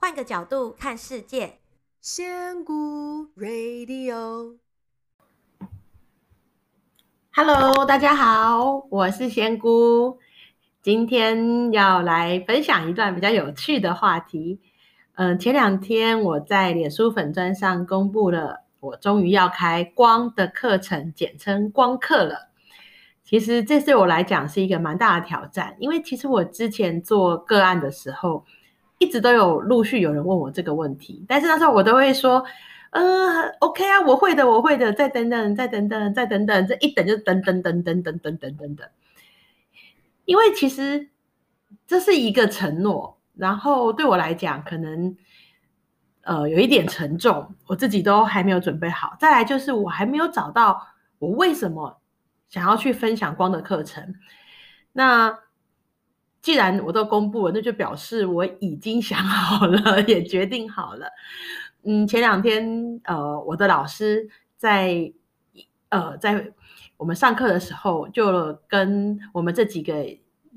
换个角度看世界，仙姑 Radio，Hello，大家好，我是仙姑，今天要来分享一段比较有趣的话题。嗯、呃，前两天我在脸书粉专上公布了，我终于要开光的课程，简称光课了。其实这对我来讲是一个蛮大的挑战，因为其实我之前做个案的时候，一直都有陆续有人问我这个问题，但是那时候我都会说，呃，OK 啊，我会的，我会的，再等等，再等等，再等等，这一等就等等等等等等等等等。因为其实这是一个承诺，然后对我来讲，可能呃有一点沉重，我自己都还没有准备好。再来就是我还没有找到我为什么想要去分享光的课程，那。既然我都公布了，那就表示我已经想好了，也决定好了。嗯，前两天，呃，我的老师在，呃，在我们上课的时候，就跟我们这几个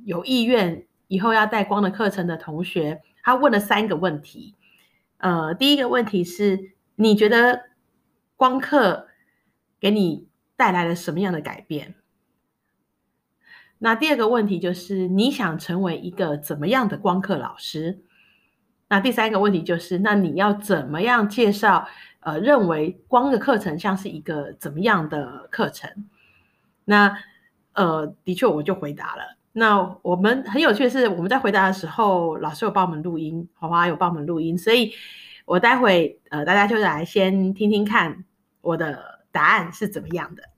有意愿以后要带光的课程的同学，他问了三个问题。呃，第一个问题是，你觉得光课给你带来了什么样的改变？那第二个问题就是你想成为一个怎么样的光课老师？那第三个问题就是那你要怎么样介绍？呃，认为光的课程像是一个怎么样的课程？那呃，的确我就回答了。那我们很有趣的是，我们在回答的时候，老师有帮我们录音，华华有帮我们录音，所以我待会呃，大家就来先听听看我的答案是怎么样的。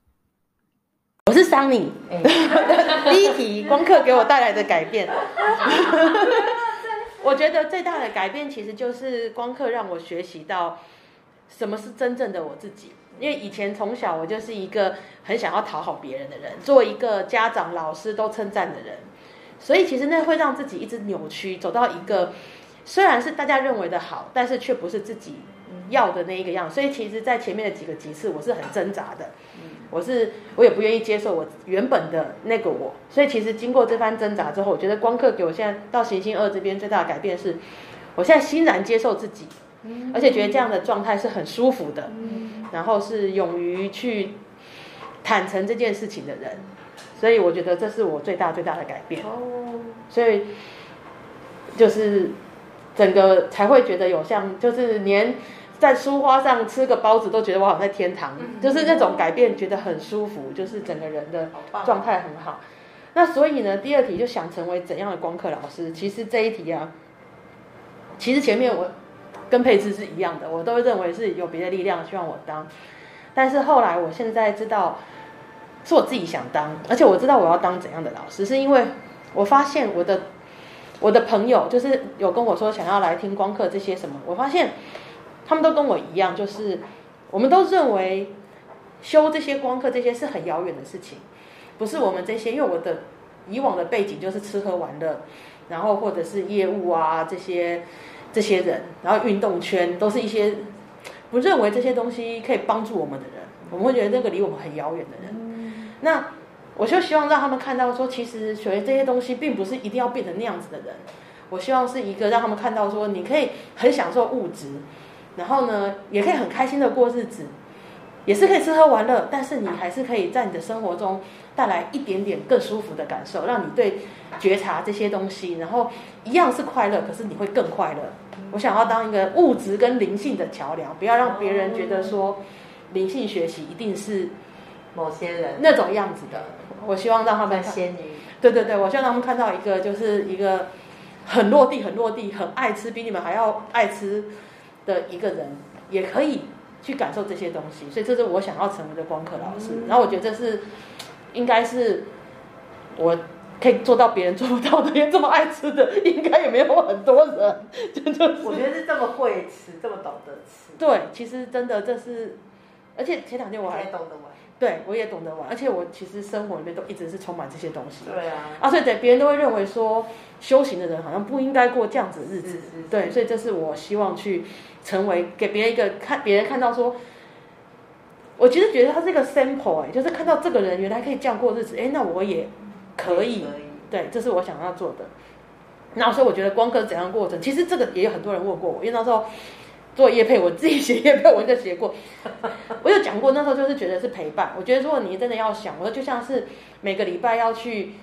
我是桑尼，欸、第一题光课给我带来的改变，我觉得最大的改变其实就是光课让我学习到什么是真正的我自己。因为以前从小我就是一个很想要讨好别人的人，做一个家长、老师都称赞的人，所以其实那会让自己一直扭曲，走到一个虽然是大家认为的好，但是却不是自己要的那一个样。所以其实，在前面的几个集次，我是很挣扎的。我是我也不愿意接受我原本的那个我，所以其实经过这番挣扎之后，我觉得光课给我现在到行星二这边最大的改变是，我现在欣然接受自己，而且觉得这样的状态是很舒服的，然后是勇于去坦诚这件事情的人，所以我觉得这是我最大最大的改变。所以就是整个才会觉得有像就是连。在书花上吃个包子都觉得我好像在天堂，嗯、就是那种改变，觉得很舒服，就是整个人的状态很好。好那所以呢，第二题就想成为怎样的光课老师？其实这一题啊，其实前面我跟佩芝是一样的，我都认为是有别的力量希望我当，但是后来我现在知道是我自己想当，而且我知道我要当怎样的老师，是因为我发现我的我的朋友就是有跟我说想要来听光课这些什么，我发现。他们都跟我一样，就是我们都认为修这些光课这些是很遥远的事情，不是我们这些，因为我的以往的背景就是吃喝玩乐，然后或者是业务啊这些这些人，然后运动圈都是一些不认为这些东西可以帮助我们的人，我们会觉得那个离我们很遥远的人。那我就希望让他们看到说，其实学这些东西并不是一定要变成那样子的人。我希望是一个让他们看到说，你可以很享受物质。然后呢，也可以很开心的过日子，也是可以吃喝玩乐，但是你还是可以在你的生活中带来一点点更舒服的感受，让你对觉察这些东西，然后一样是快乐，可是你会更快乐。我想要当一个物质跟灵性的桥梁，不要让别人觉得说灵性学习一定是某些人那种样子的。我希望让他们仙女，对对对，我希望他们看到一个就是一个很落地、很落地、很爱吃，比你们还要爱吃。的一个人也可以去感受这些东西，所以这是我想要成为的光课老师。然后我觉得这是应该是我可以做到别人做不到的，因为这么爱吃的应该也没有很多人。就就是我觉得是这么会吃，这么懂得吃。对，其实真的这是，而且前两天我还懂得玩。对，我也懂得玩，而且我其实生活里面都一直是充满这些东西。对啊，啊，所以对别人都会认为说，修行的人好像不应该过这样子的日子。对，所以这是我希望去成为给别人一个看，别人看到说，我其实觉得他是一个 sample，哎，就是看到这个人原来可以这样过日子，哎，那我也可以。可以。对，这是我想要做的。然后所以我觉得光哥怎样过程，其实这个也有很多人问过我，因为那时候做业配，我自己写业配我就写过，我有讲过，那时候就是觉得是陪伴。我觉得如果你真的要想，我说就像是每个礼拜要去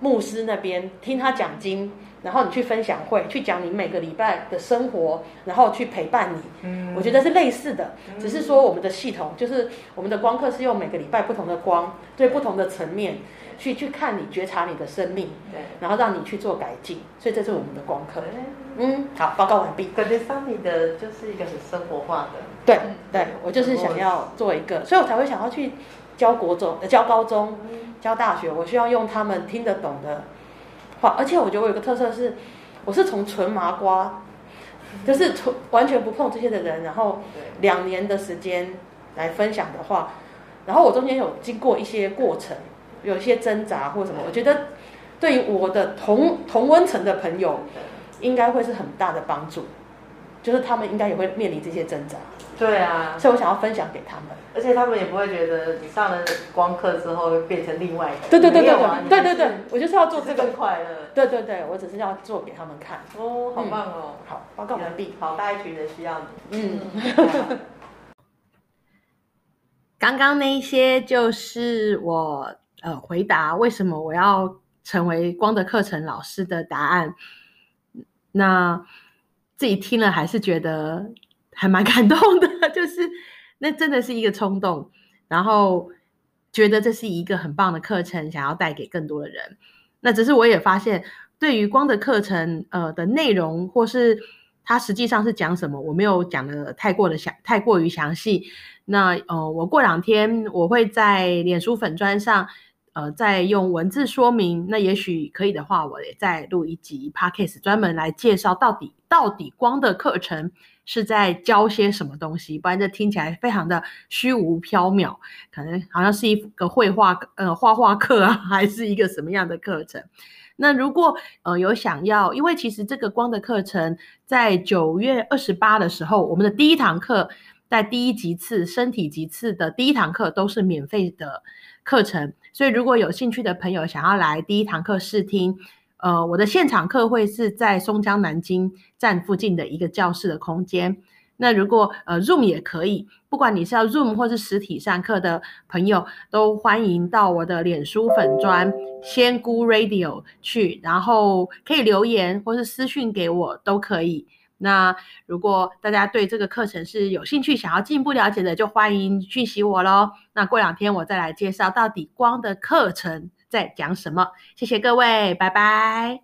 牧师那边听他讲经。然后你去分享会，去讲你每个礼拜的生活，然后去陪伴你。嗯，我觉得是类似的，只是说我们的系统就是我们的光课是用每个礼拜不同的光，对不同的层面去去看你觉察你的生命，对，然后让你去做改进。所以这是我们的功课。嗯，好，报告完毕。感觉 Sunny 的就是一个很生活化的。对对，我就是想要做一个，所以我才会想要去教国中、教高中、教大学，我需要用他们听得懂的话。而且我觉得我有个特色是，我是从纯麻瓜，就是从完全不碰这些的人，然后两年的时间来分享的话，然后我中间有经过一些过程，有些挣扎或什么，我觉得对于我的同同温层的朋友，应该会是很大的帮助，就是他们应该也会面临这些挣扎。对啊，所以我想要分享给他们，而且他们也不会觉得你上了光课之后变成另外一个。对对对对对对对，我就是要做这个快乐。对对对，我只是要做给他们看。哦，好棒哦！好，报告完毕。好，大一群人需要你。嗯。刚刚那一些就是我。呃回答为什么我要成为光的课程老师的答案。那自己听了还是觉得。还蛮 感动的，就是那真的是一个冲动，然后觉得这是一个很棒的课程，想要带给更多的人。那只是我也发现，对于光的课程，呃的内容或是它实际上是讲什么，我没有讲的太过的详，太过于详细。那呃，我过两天我会在脸书粉砖上，呃，再用文字说明。那也许可以的话，我也再录一集 Podcast 专门来介绍到底到底光的课程。是在教些什么东西？不然这听起来非常的虚无缥缈，可能好像是一个绘画呃画画课啊，还是一个什么样的课程？那如果呃有想要，因为其实这个光的课程在九月二十八的时候，我们的第一堂课在第一级次身体级次的第一堂课都是免费的课程，所以如果有兴趣的朋友想要来第一堂课试听。呃，我的现场课会是在松江南京站附近的一个教室的空间。那如果呃 Zoom 也可以，不管你是要 Zoom 或是实体上课的朋友，都欢迎到我的脸书粉砖仙姑 Radio 去，然后可以留言或是私讯给我都可以。那如果大家对这个课程是有兴趣，想要进一步了解的，就欢迎讯息我喽。那过两天我再来介绍到底光的课程在讲什么？谢谢各位，拜拜。